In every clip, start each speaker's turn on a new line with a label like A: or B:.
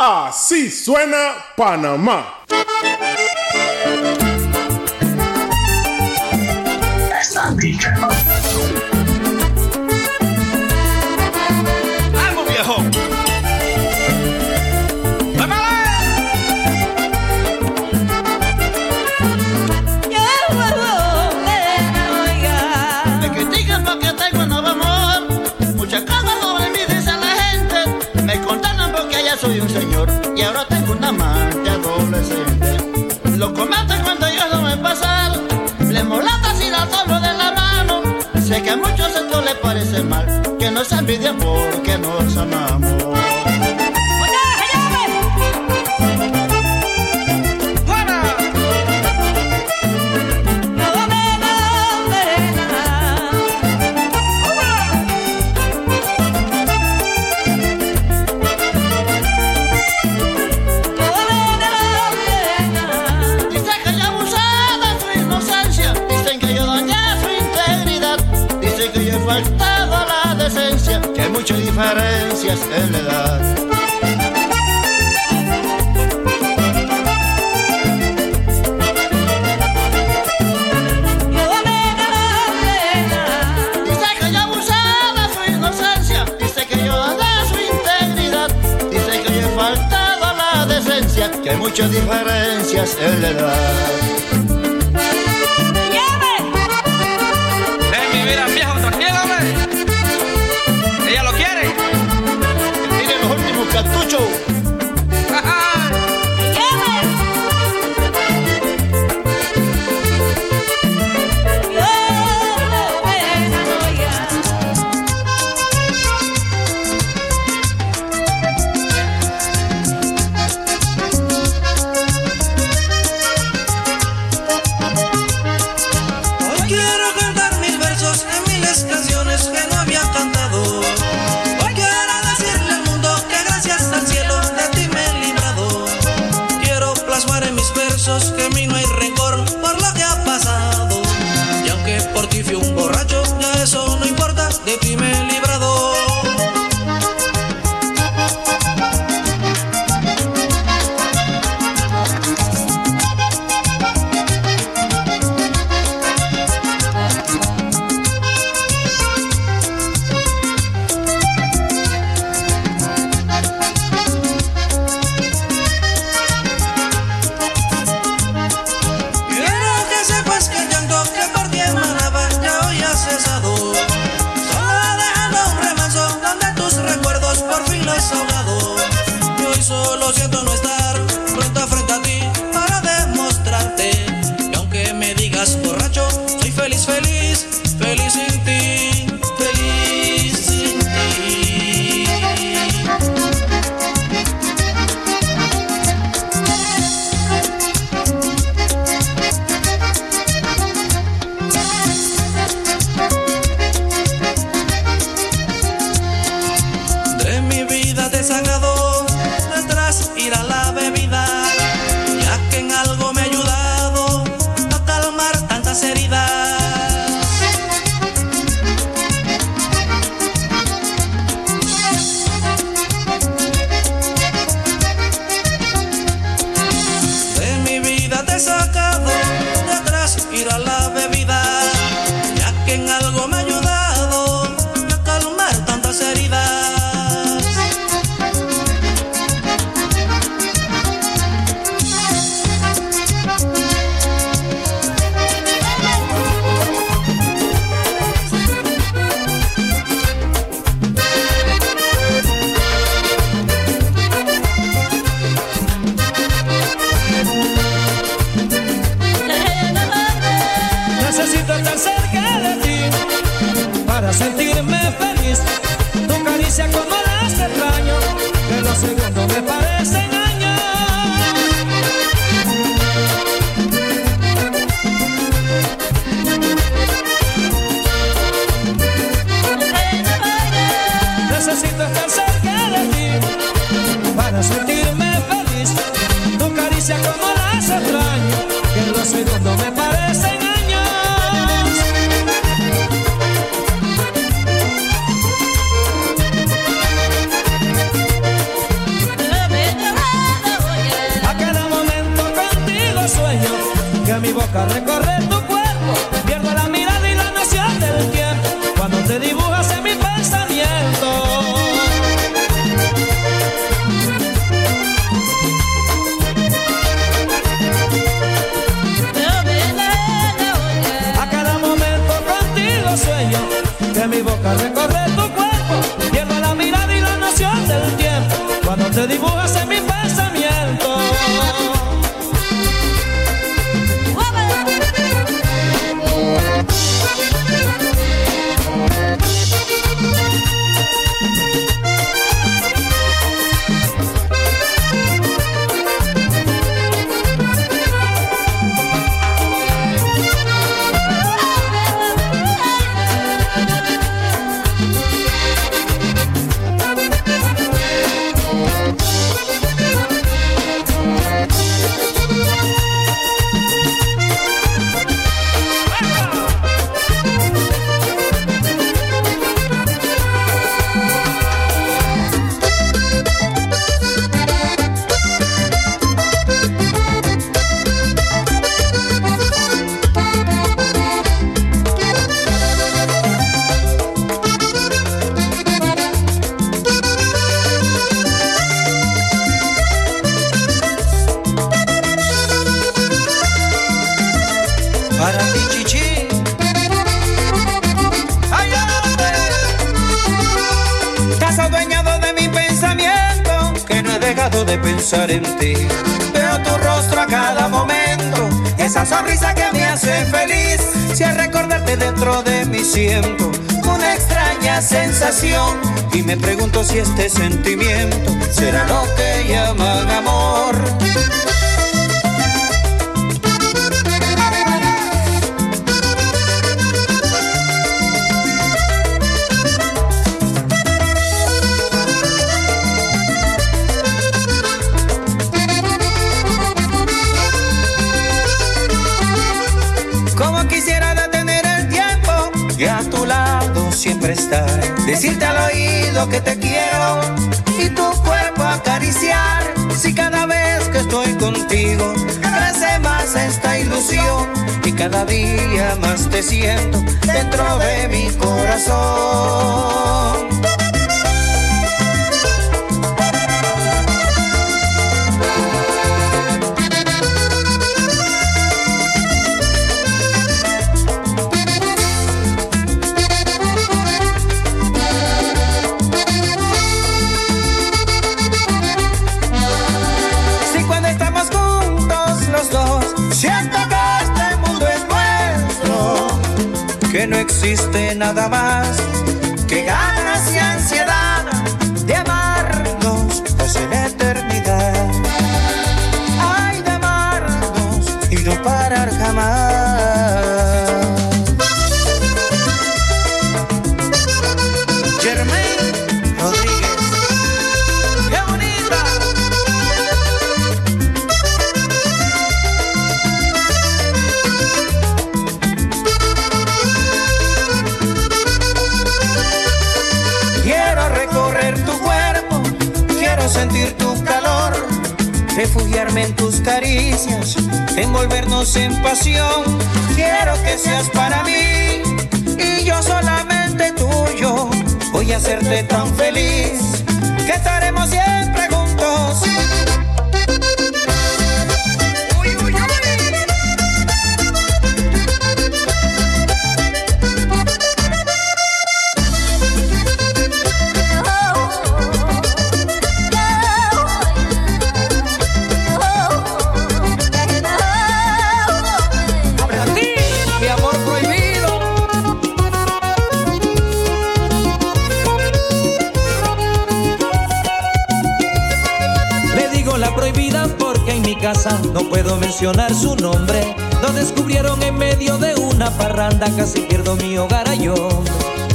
A: Así suena Panamá.
B: soy un señor y ahora tengo un amante adolescente. Lo comete cuando yo no en pasar, le molesta si la tomo de la mano. Sé que a muchos esto les parece mal, que nos envidian porque nos amamos. Diferencias se le da. Dice que yo abusaba de su inocencia. Dice que yo da su integridad. Dice que yo he faltado a la decencia. Que hay muchas diferencias
C: se le da. necesito estar cerca de ti para sentirme feliz. Tu caricia como las extraño, que en los segundos me
D: parecen años. A cada momento contigo sueño que mi boca recorre.
E: Si este sentimiento será lo que llaman amor. Como quisiera detener el tiempo y a tu lado siempre estar. Decirte al oído que te contigo crece más esta ilusión y cada día más te siento dentro de mi corazón. Existe nada más en tus caricias, envolvernos en pasión. Quiero que seas para mí y yo solamente tuyo. Voy a hacerte tan feliz que estaremos siempre juntos.
D: Mi casa no puedo mencionar su nombre. Lo descubrieron en medio de una parranda, casi pierdo mi hogar a yo.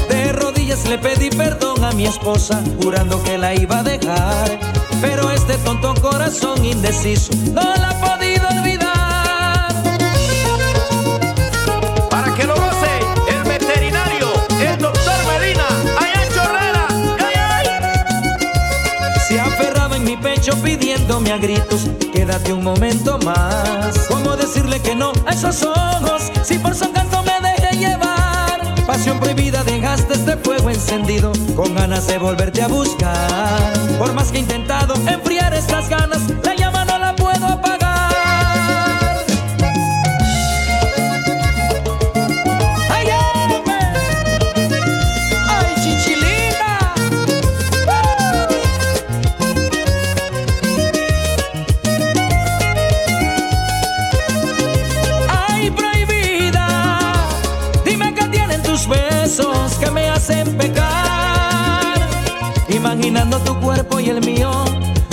D: De rodillas le pedí perdón a mi esposa, jurando que la iba a dejar. Pero este tonto corazón indeciso no la ha podido olvidar.
F: Para que lo goce el veterinario, el doctor Medina, allá en Chorrera. ¡Ay, ay!
D: Se aferraba en
G: mi pecho a gritos, quédate un momento más. ¿Cómo decirle que no a esos ojos si por su encanto me dejé llevar? Pasión prohibida dejaste este fuego encendido con ganas de volverte a buscar. Por más que he intentado enfriar estas ganas, imaginando tu cuerpo y el mío.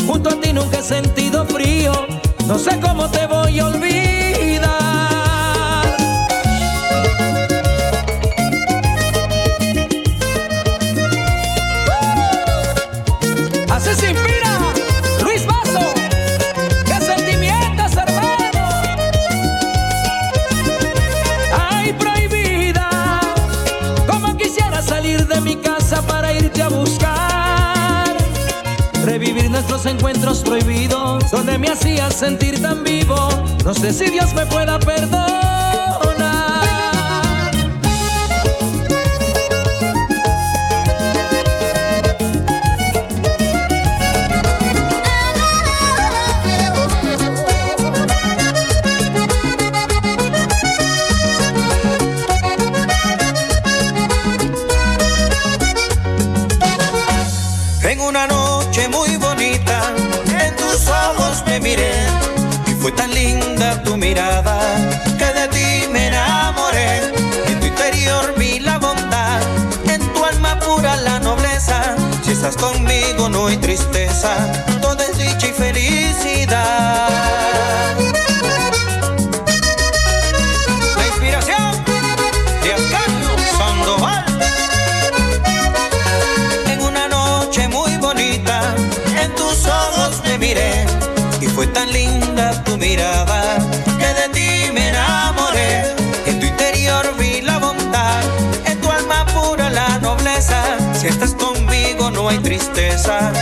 G: Junto a ti nunca he sentido frío, no sé cómo te voy a olvidar. Encuentros prohibidos, donde me hacías sentir tan vivo. No sé si Dios me pueda perdonar.
E: Fue tan linda tu mirada que de ti me enamoré. En tu interior vi la bondad, en tu alma pura la nobleza. Si estás conmigo no hay tristeza, todo es dicha y felicidad. Hay tristeza,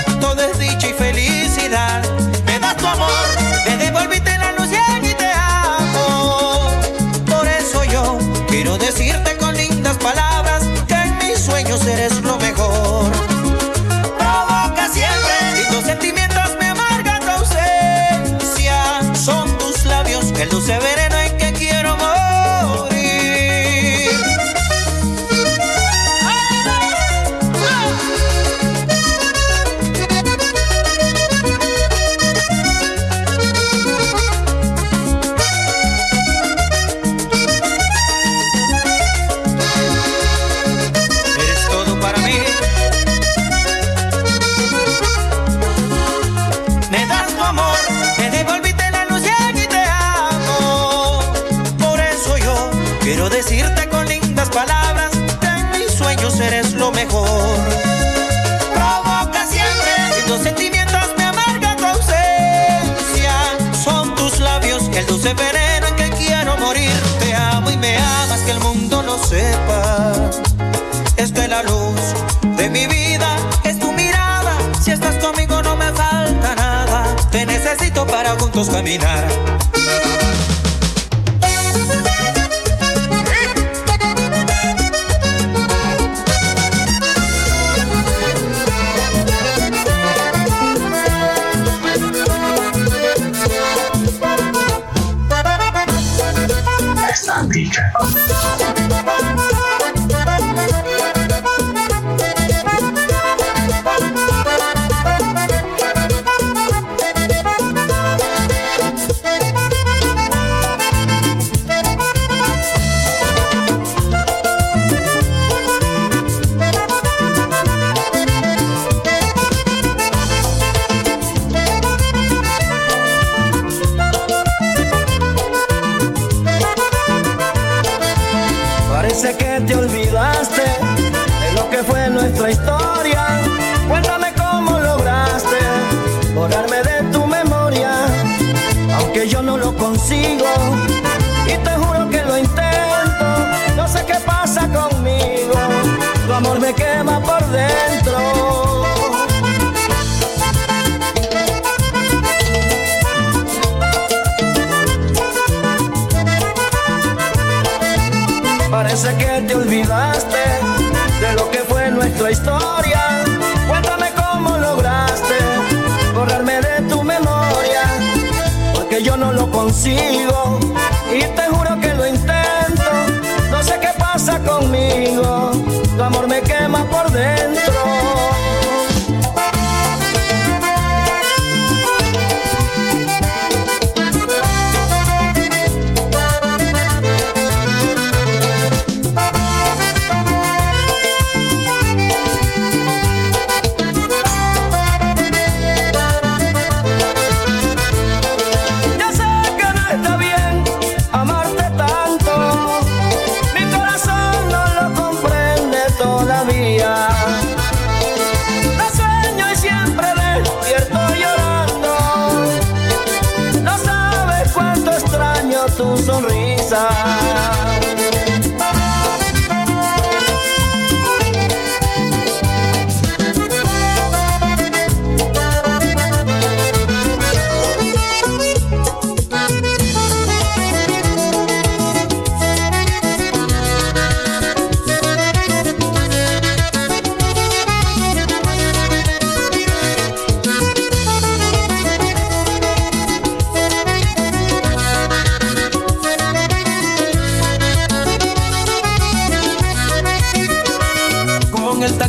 E: caminar.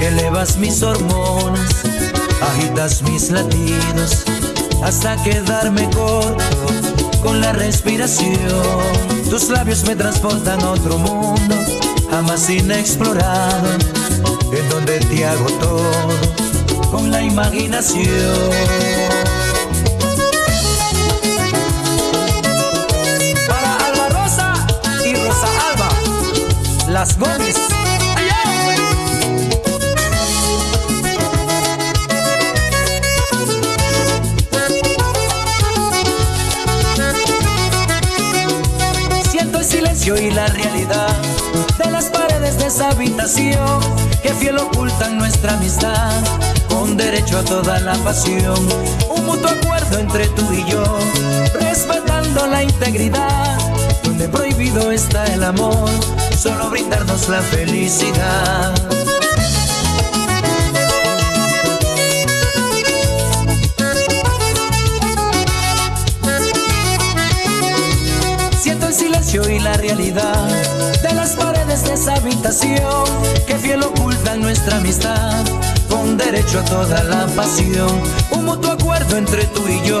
E: Elevas mis hormonas, agitas mis latidos hasta quedarme corto con la respiración. Tus labios me transportan a otro mundo, jamás inexplorado, en donde te hago todo con la imaginación. Para Alba Rosa y Rosa Alba, las Gómez. Y la realidad de las paredes de esa habitación que fiel ocultan nuestra amistad con derecho a toda la pasión. Un mutuo acuerdo entre tú y yo, respetando la integridad, donde prohibido está el amor, solo brindarnos la felicidad. Y la realidad de las paredes de esa habitación que fiel ocultan nuestra amistad con derecho a toda la pasión. Un mutuo acuerdo entre tú y yo,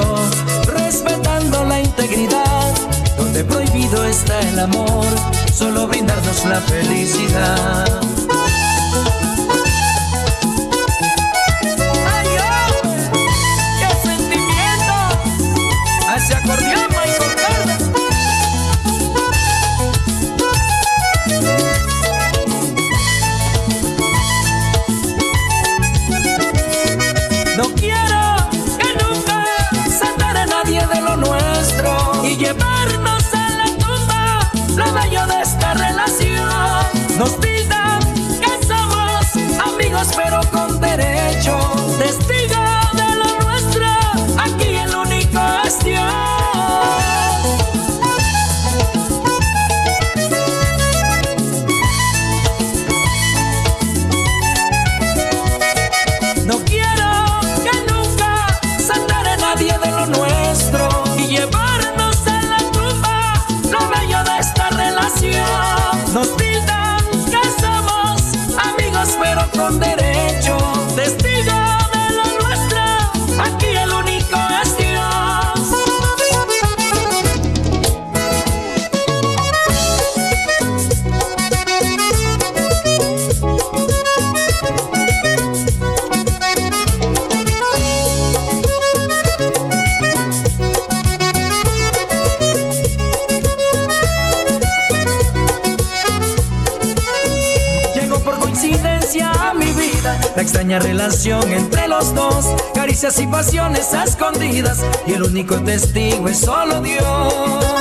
E: respetando la integridad, donde prohibido está el amor, solo brindarnos la felicidad. a mi vida.
B: entre los dos, caricias y pasiones escondidas, y el único testigo es solo Dios.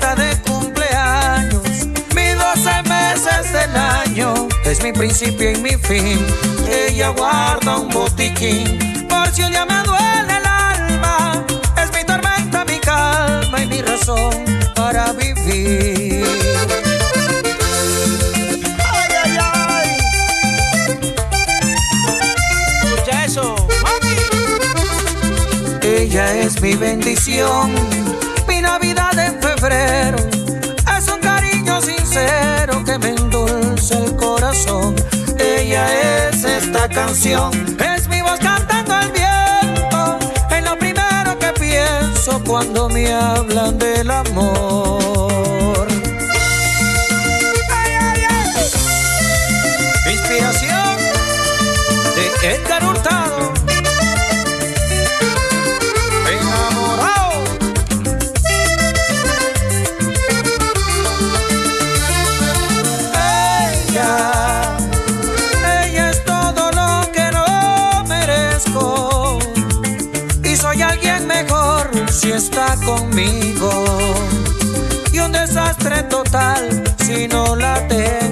B: de cumpleaños.
H: Mis 12 meses del año es mi principio y mi fin. Ella guarda un botiquín por si un día me duele el alma. Es mi tormenta, mi calma y mi razón para vivir. Ay ay ay. Escucha eso. ella es mi bendición, mi Navidad en es un cariño sincero que me endulza el corazón. Ella es esta canción. Es mi voz cantando al viento. Es lo primero que pienso cuando me hablan del amor. está conmigo. Y un desastre total si no la tengo.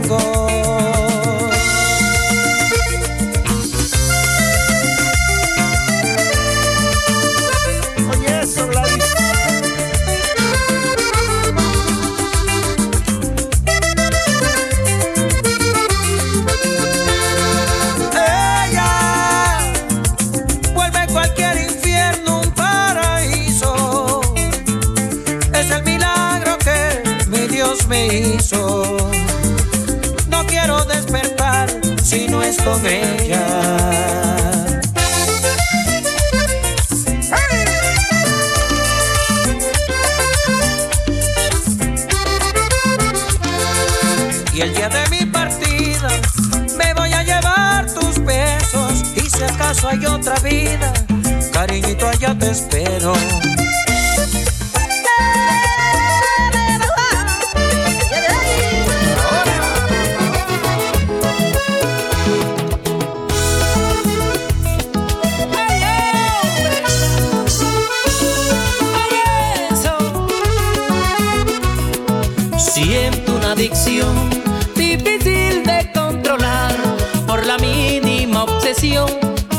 H: Con ella. Y el día de mi partida me voy a llevar tus besos. Y si acaso hay otra vida, cariñito, allá te espero.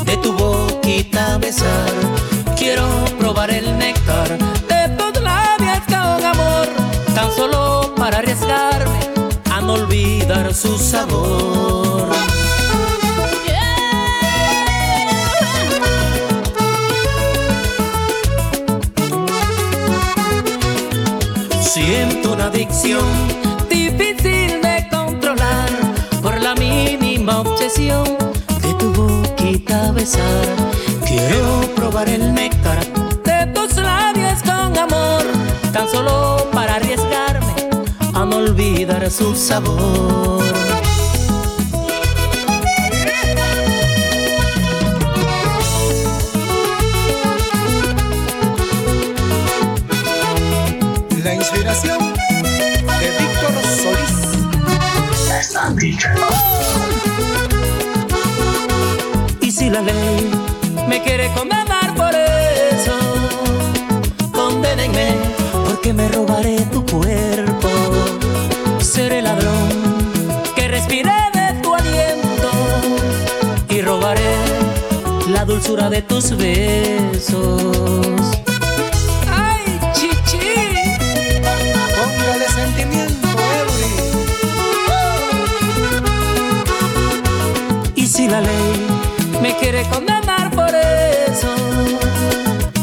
D: De tu boquita besar. Quiero probar el néctar de tus labios con amor, tan solo para arriesgarme a no olvidar su sabor. Siento una adicción besar. Quiero probar el néctar de tus labios con amor, tan solo para arriesgarme a no olvidar su sabor.
A: La inspiración de Víctor Solís.
D: Si la ley me quiere condenar por eso, condénenme porque me robaré tu cuerpo. Seré ladrón que respire de tu aliento y robaré la dulzura de tus besos. Condenar por eso,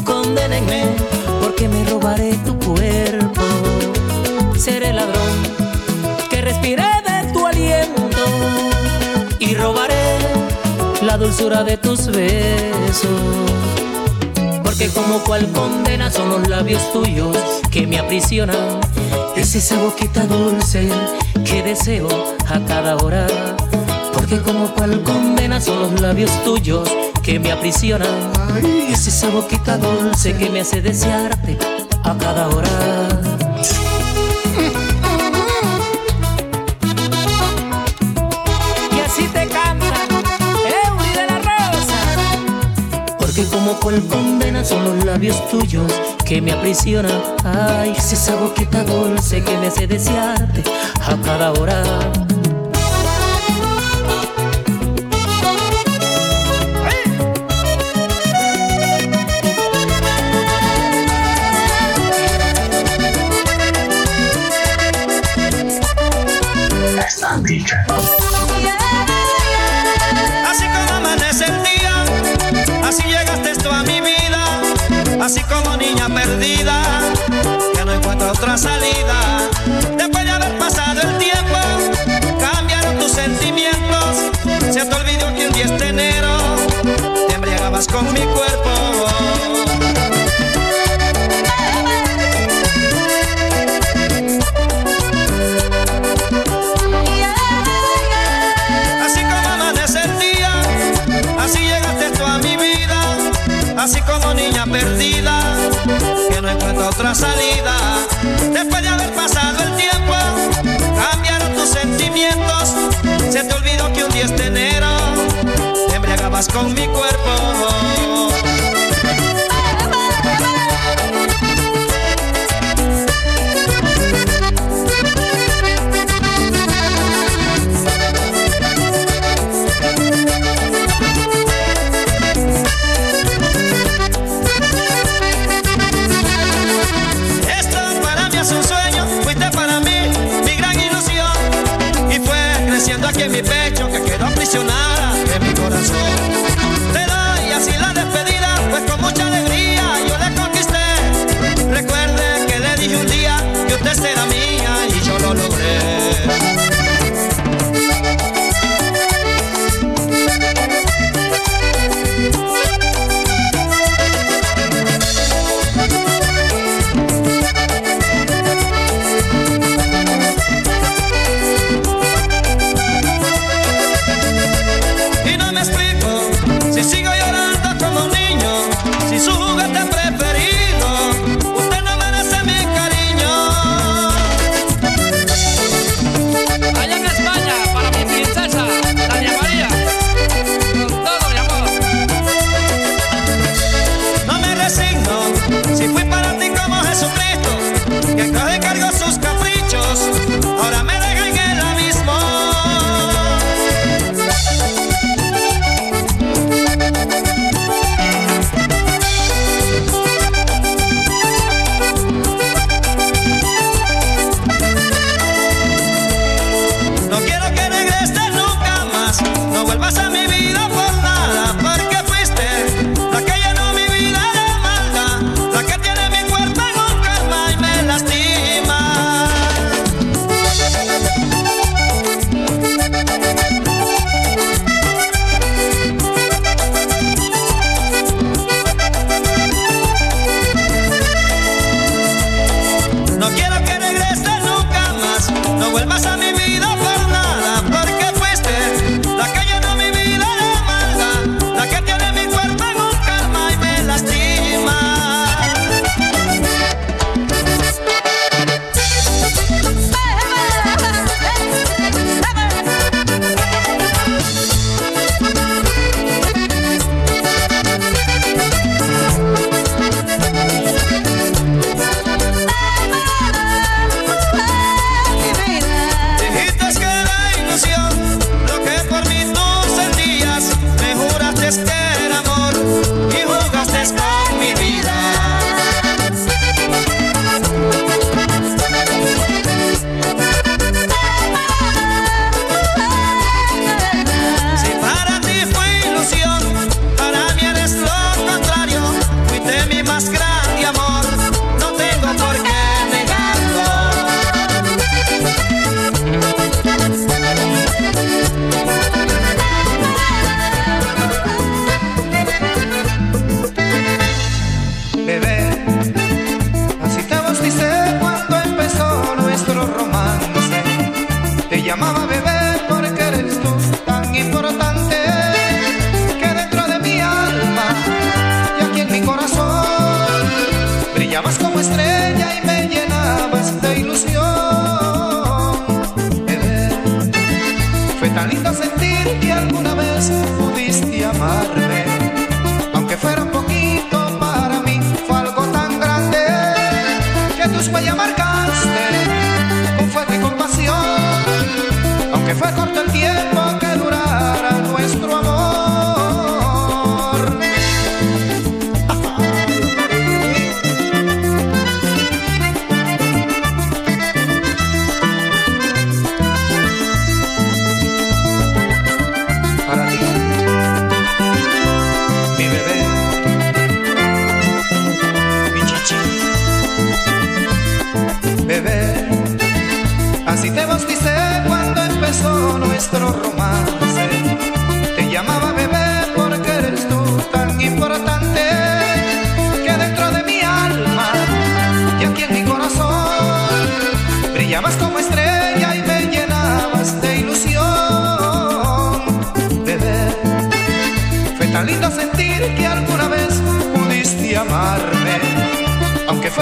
D: condénenme porque me robaré tu cuerpo. Seré ladrón que respire de tu aliento y robaré la dulzura de tus besos. Porque como cual condena son los labios tuyos que me aprisionan. Es esa boquita dulce que deseo a cada hora. Porque como cual condena son los labios tuyos que me aprisionan. Es esa boquita dulce que me hace desearte a cada hora. Y así te canta Eury de la Rosa. Porque como cual condena son los labios tuyos que me aprisionan. Ay, es esa boquita dulce que me hace desearte a cada hora.
E: Así como amanece el día, así llegaste tú a mi vida, así como niña perdida, que no encuentro otra salida. Después de haber pasado el tiempo, cambiaron tus sentimientos, se te olvidó que un 10 de enero te embriagabas con mi cuerpo. Con mi cuerpo. amaba beber porque eres tú tan importante que dentro de mi alma y aquí en mi corazón
I: brillabas como estrella. yeah.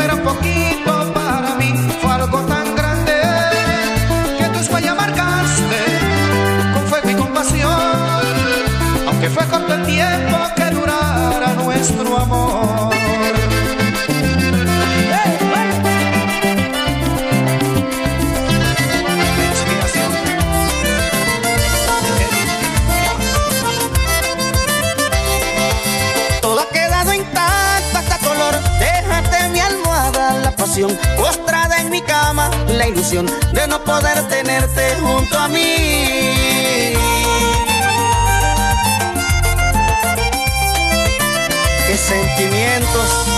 I: pero poquito. pasión, postrada en mi cama, la ilusión de
E: no poder tenerte junto a mí. Qué sentimientos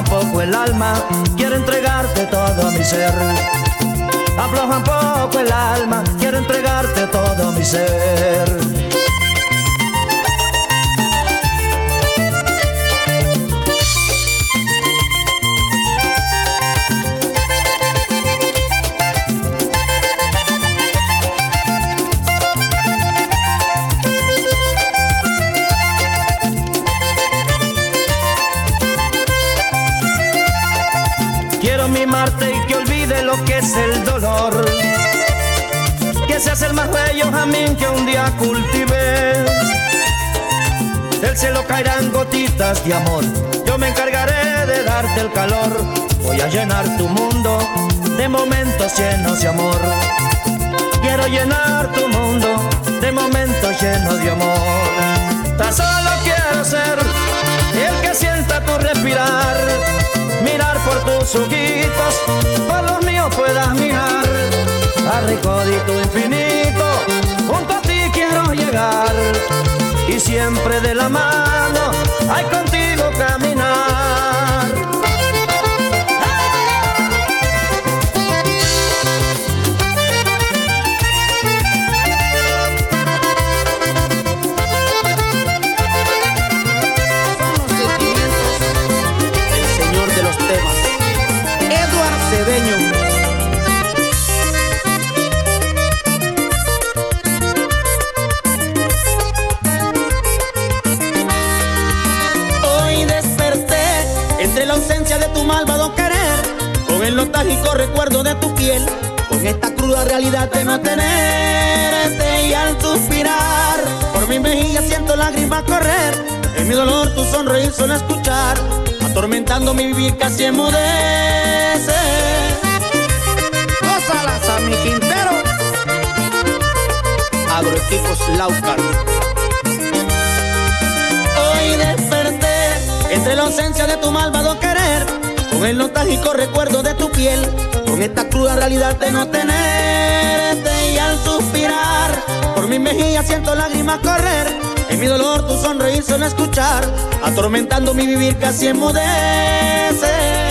E: un poco el alma. Quiero entregarte todo mi ser. Abroja un poco el alma. Quiero entregarte todo mi ser. Es el dolor, que se hace el más bello jamín que un día cultivé. Del cielo caerán gotitas de amor, yo me encargaré de darte el calor. Voy a llenar tu mundo de momentos llenos de amor. Quiero llenar tu mundo de momentos llenos de amor. Tan solo quiero ser respirar mirar por tus ojitos, por los míos puedas mirar, a recódito infinito, junto a ti quiero llegar, y siempre de la mano, hay contigo
I: realidad de no tenerte y al suspirar, por mi mejilla siento lágrimas correr, en mi dolor tu sonreír suena escuchar, atormentando mi vivir casi emudece. Gózalas a mi Quintero, agroequipos Laucar. Hoy desperté entre la ausencia de tu malvado querer con el nostálgico recuerdo de tu piel, con esta cruda realidad de no tenerte y al suspirar, por mi mejilla siento lágrimas correr, en mi dolor tu sonreír suena escuchar, atormentando mi vivir casi enmudece.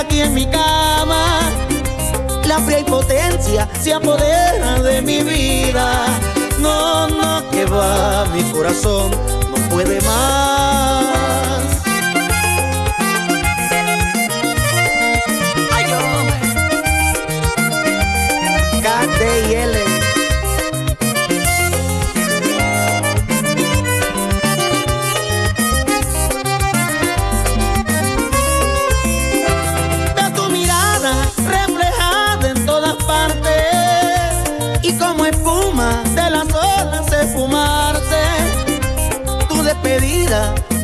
I: Aquí en mi cama. La fría impotencia se apodera de mi vida. No, no, que va, mi corazón no puede más.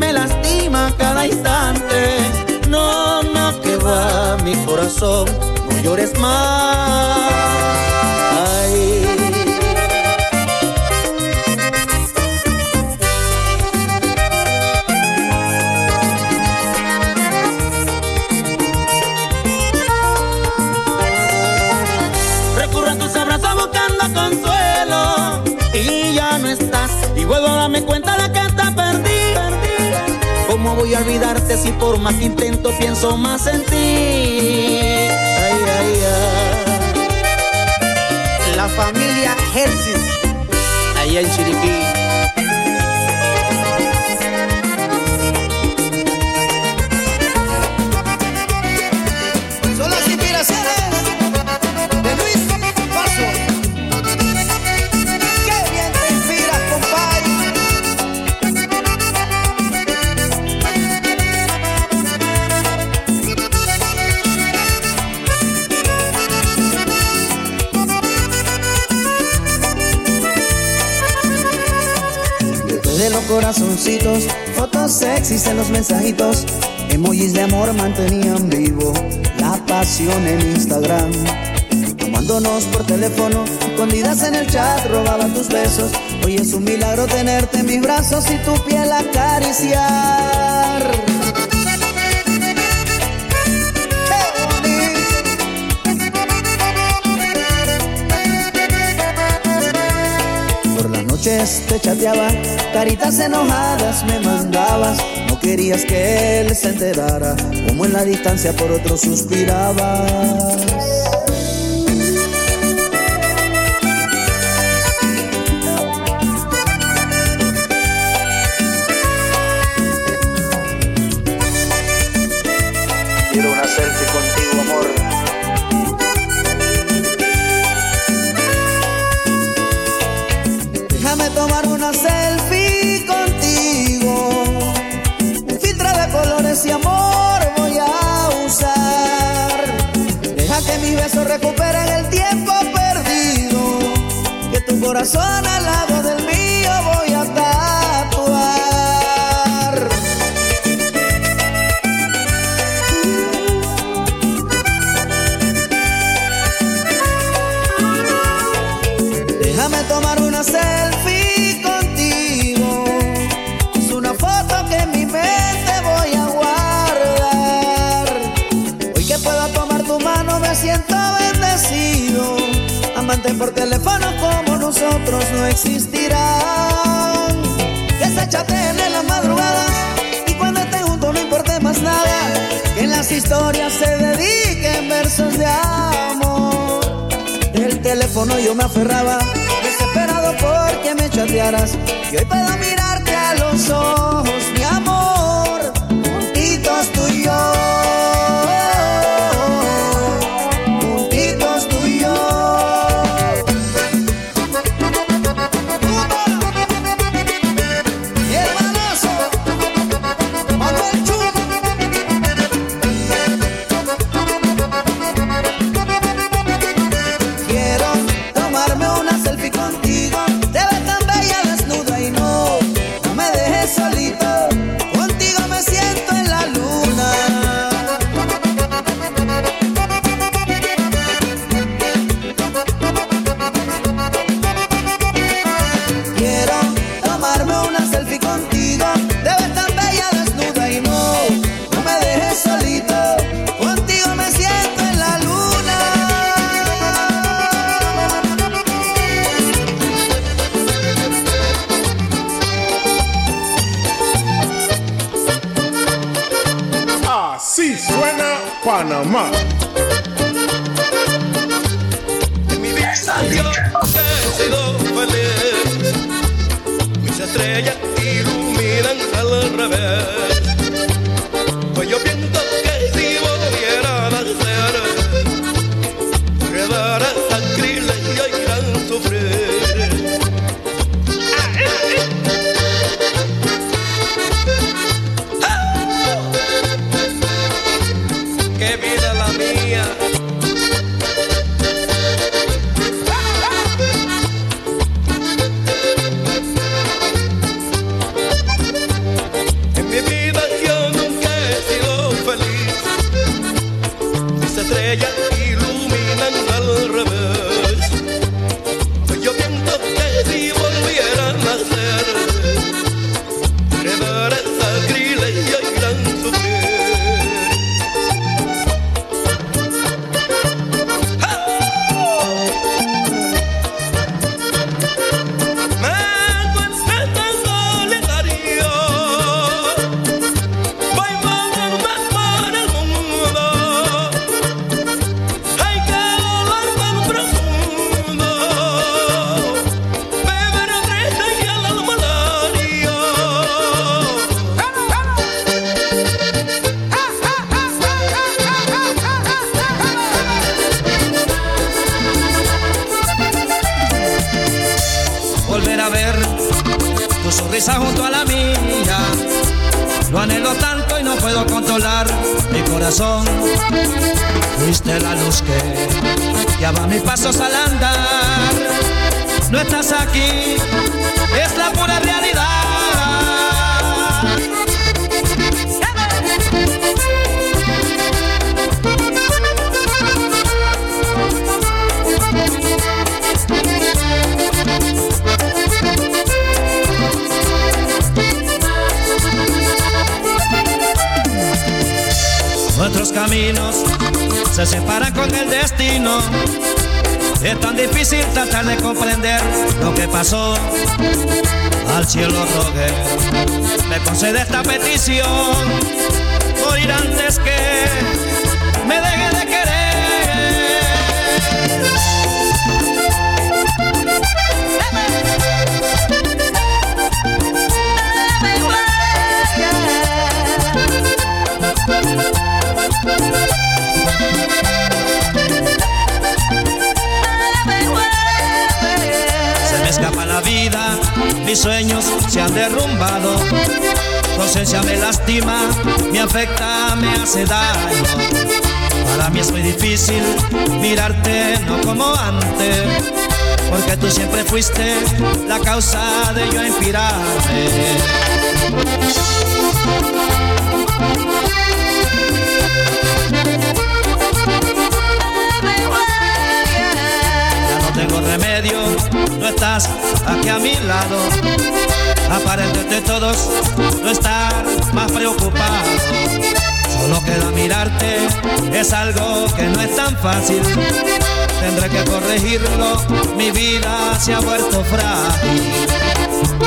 I: Me lastima cada instante. No, no, que va mi corazón, no llores más. Olvidarte si por más que intento pienso más en ti? Ay, ay, ay. La familia Hersis, allá en Chiriquí.
A: Corazoncitos, fotos sexys en los mensajitos, emojis de amor mantenían vivo la pasión en Instagram. Tomándonos por teléfono, escondidas en el chat, robaba tus besos. Hoy es un milagro tenerte en mis brazos y tu piel acariciar. Te chateaba, caritas enojadas me mandabas. No querías que él se enterara, como en la distancia por otro suspirabas. Recuperen el tiempo perdido. Que tu corazón lado por teléfono como nosotros no existirán. Chateen en la madrugada y cuando esté junto no importe más nada. Que en las historias se dediquen versos de amor. El teléfono yo me aferraba, desesperado porque me chatearas. Y hoy puedo mirarte a los ojos,
E: mis sueños se han derrumbado. Tu ausencia me lastima, me afecta, me hace daño. Para mí es muy difícil mirarte no como antes, porque tú siempre fuiste la causa de yo inspirarme. tengo remedio, no estás aquí a mi lado. Aparente de todos, no estar más preocupado. Solo queda mirarte, es algo que no es tan fácil. Tendré que corregirlo, mi vida se ha vuelto frágil.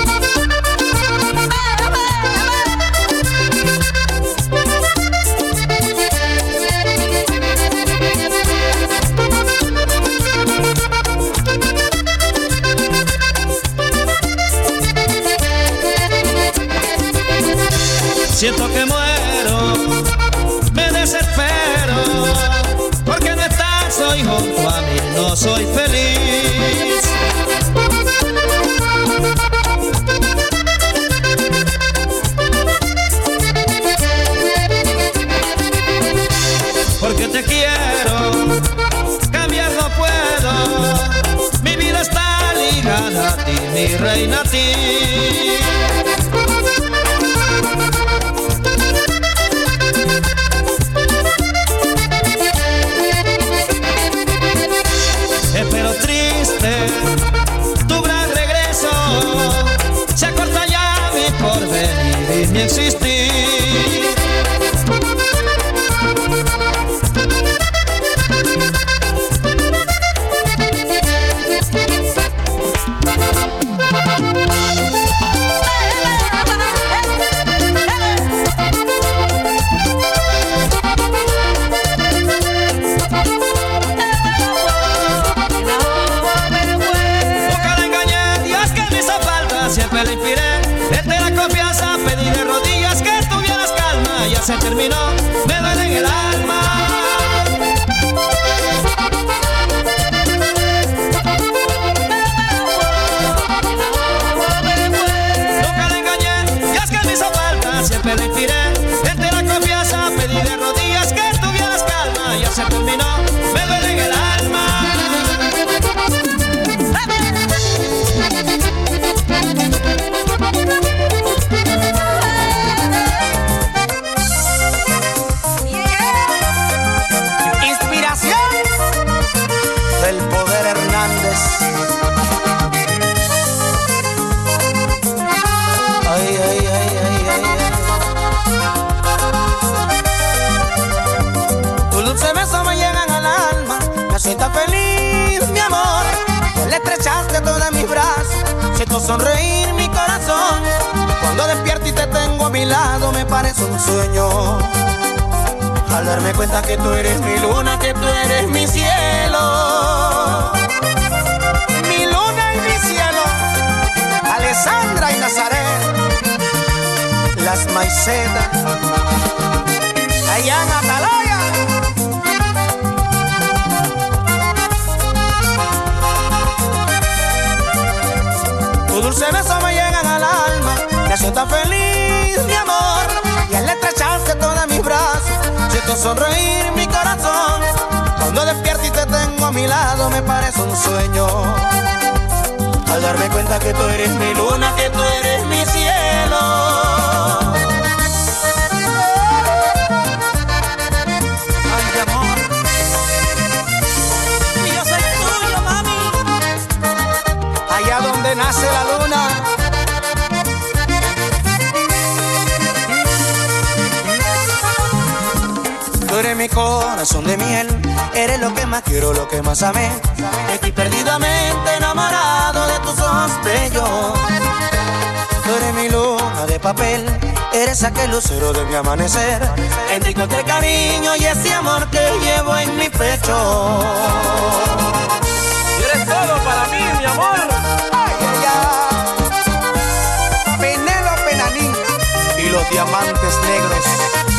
I: Lado me parece un sueño. Al darme cuenta que tú eres mi luna, que tú eres mi cielo. Mi luna y mi cielo. Alessandra y Nazaret. Las maicetas. Allá en Atalaya. dulce beso me siento feliz, mi amor. Y al estrecharte toda mis brazos, siento sonreír mi corazón. Cuando despierto y te tengo a mi lado, me parece un sueño. Al darme cuenta que tú eres mi luna, que tú eres mi cielo. nace la luna. Mi corazón de miel. Eres lo que más quiero, lo que más amé. Estoy perdidamente enamorado de tus ojos bellos. Tú eres mi luna de papel, eres aquel lucero de mi amanecer. En ti encontré cariño y ese amor que llevo en mi pecho.
J: eres todo para mí, mi amor.
A: Ay, ay, ay. Penélope Nanín y los diamantes negros.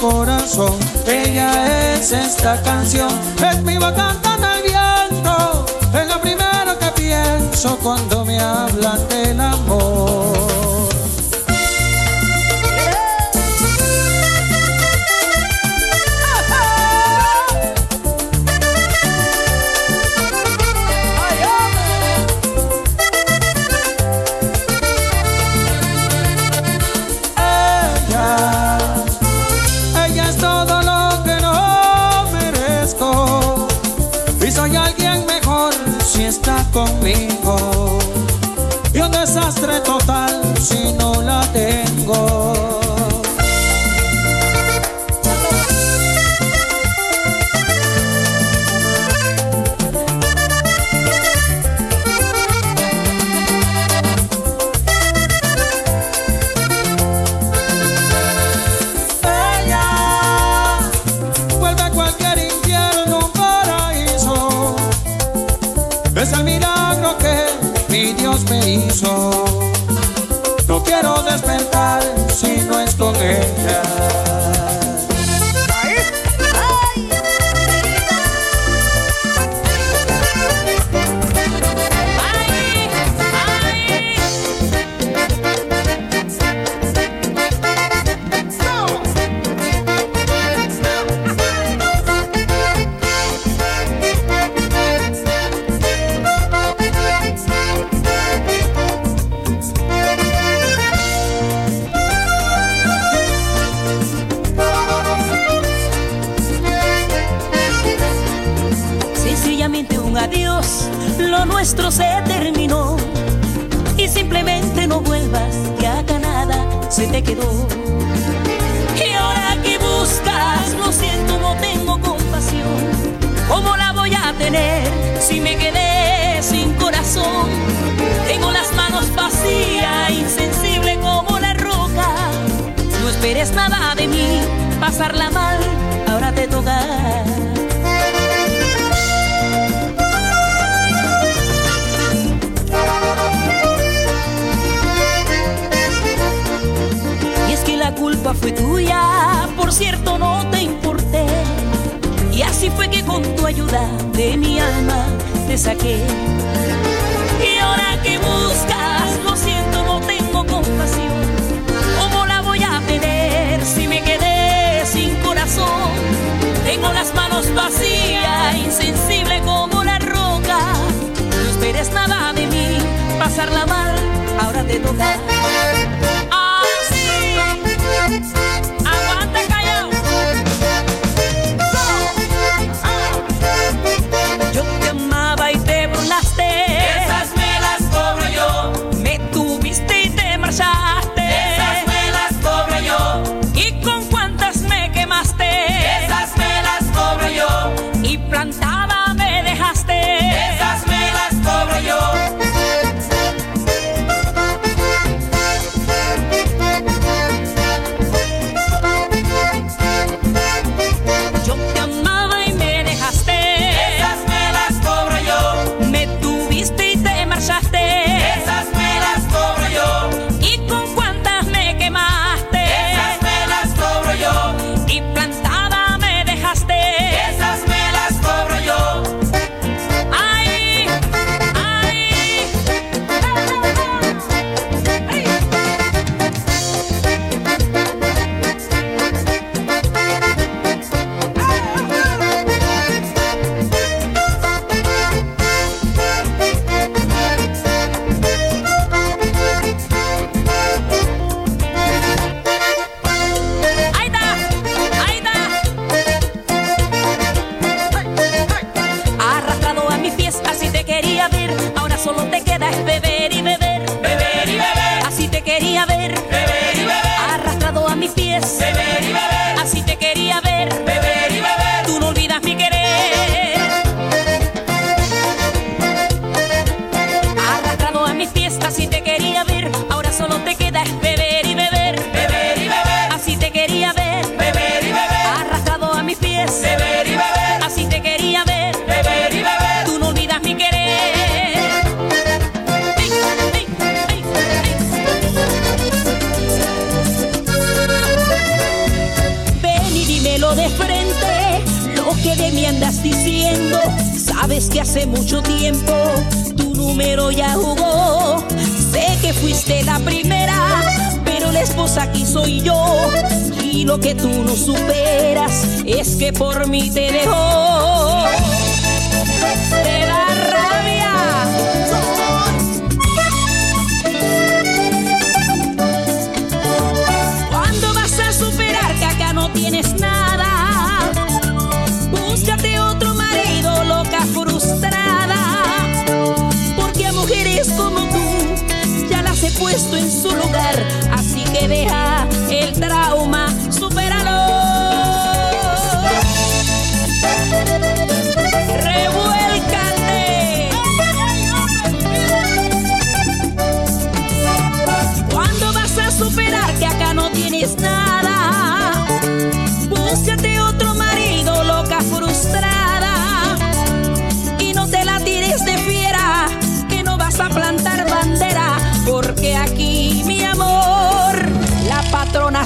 H: corazón. Ella es esta canción, es mi boca cantando el viento. Es lo primero que pienso cuando me hablan del amor.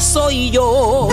D: Soy yo.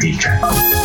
D: Si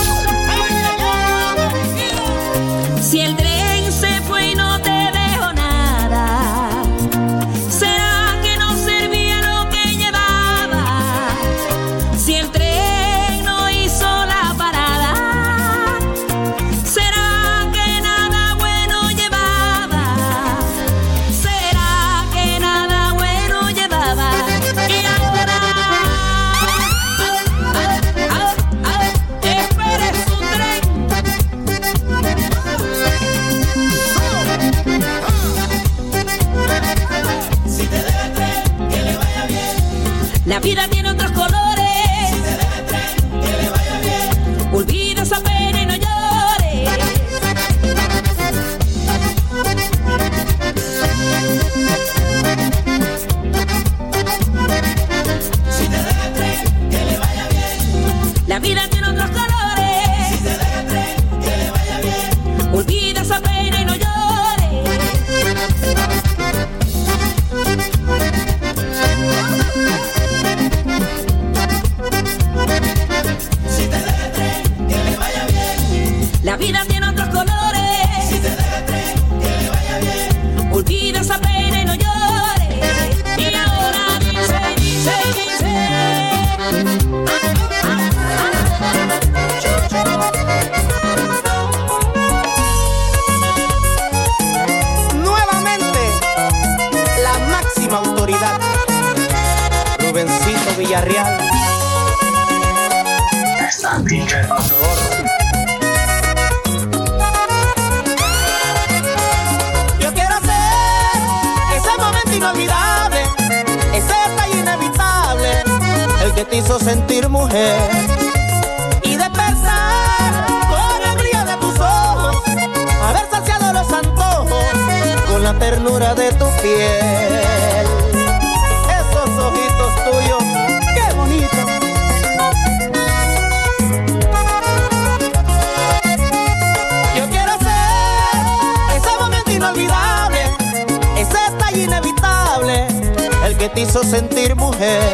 D: que te hizo sentir mujer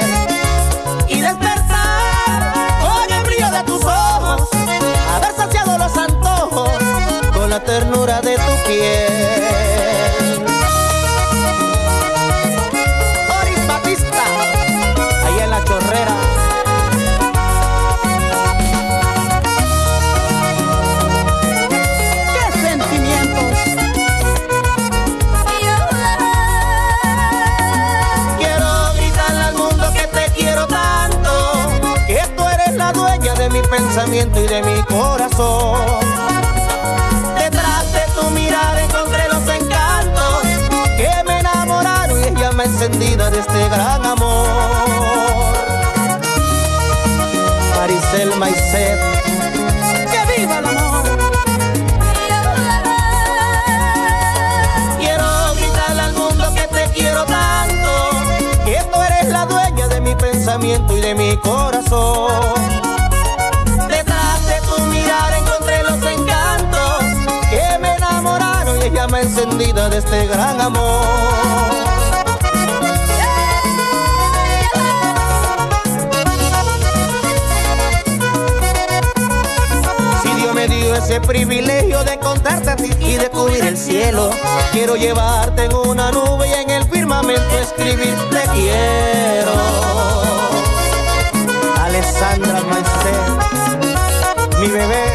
D: y despertar con el brillo de tus ojos, haber saciado los antojos con la ternura de tu piel. y de mi corazón. Detrás de tu mirar encontré los
I: encantos que me enamoraron y es llama encendida de este gran amor. Maricel Maicet, que viva el amor. Quiero gritarle al mundo que te quiero tanto, que tú eres la dueña de mi pensamiento y de mi corazón. encendida de este gran amor. Si Dios me dio ese privilegio de contarte a ti y descubrir el cielo. Quiero llevarte en una nube y en el firmamento escribir te quiero. Alessandra Maicel, mi bebé.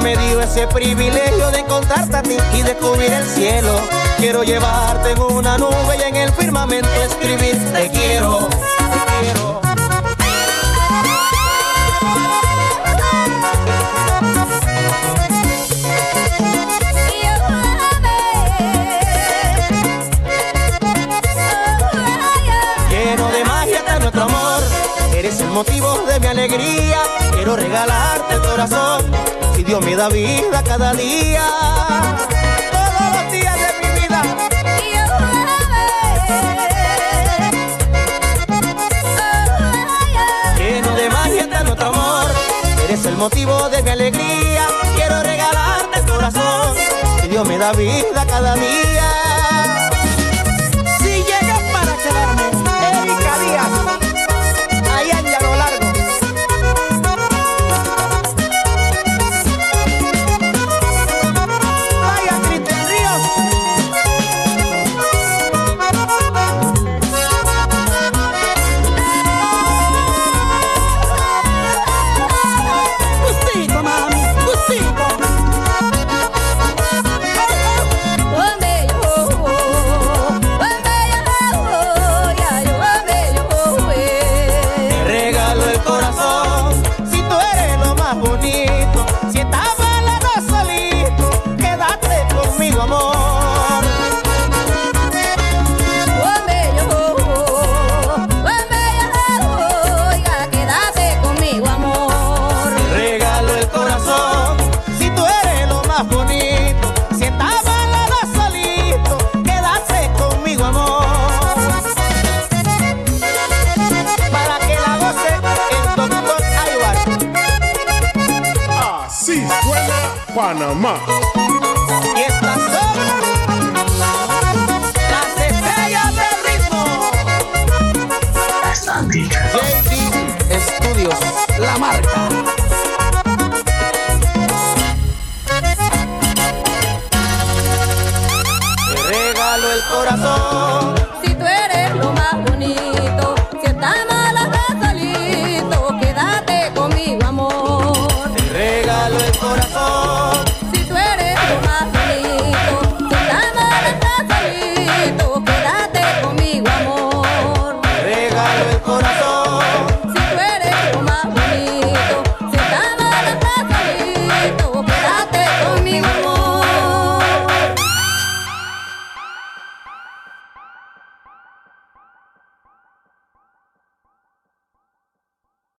I: Me dio ese privilegio de encontrarte a ti y descubrir el cielo, quiero llevarte en una nube y en el firmamento escribir te quiero, te quiero. El motivo de mi alegría. Quiero regalarte el corazón, si Dios me da vida cada día. Todos los días de mi vida. Lleno de magia nuestro amor, eres el motivo de mi alegría. Quiero regalarte el corazón, si Dios me da vida cada día.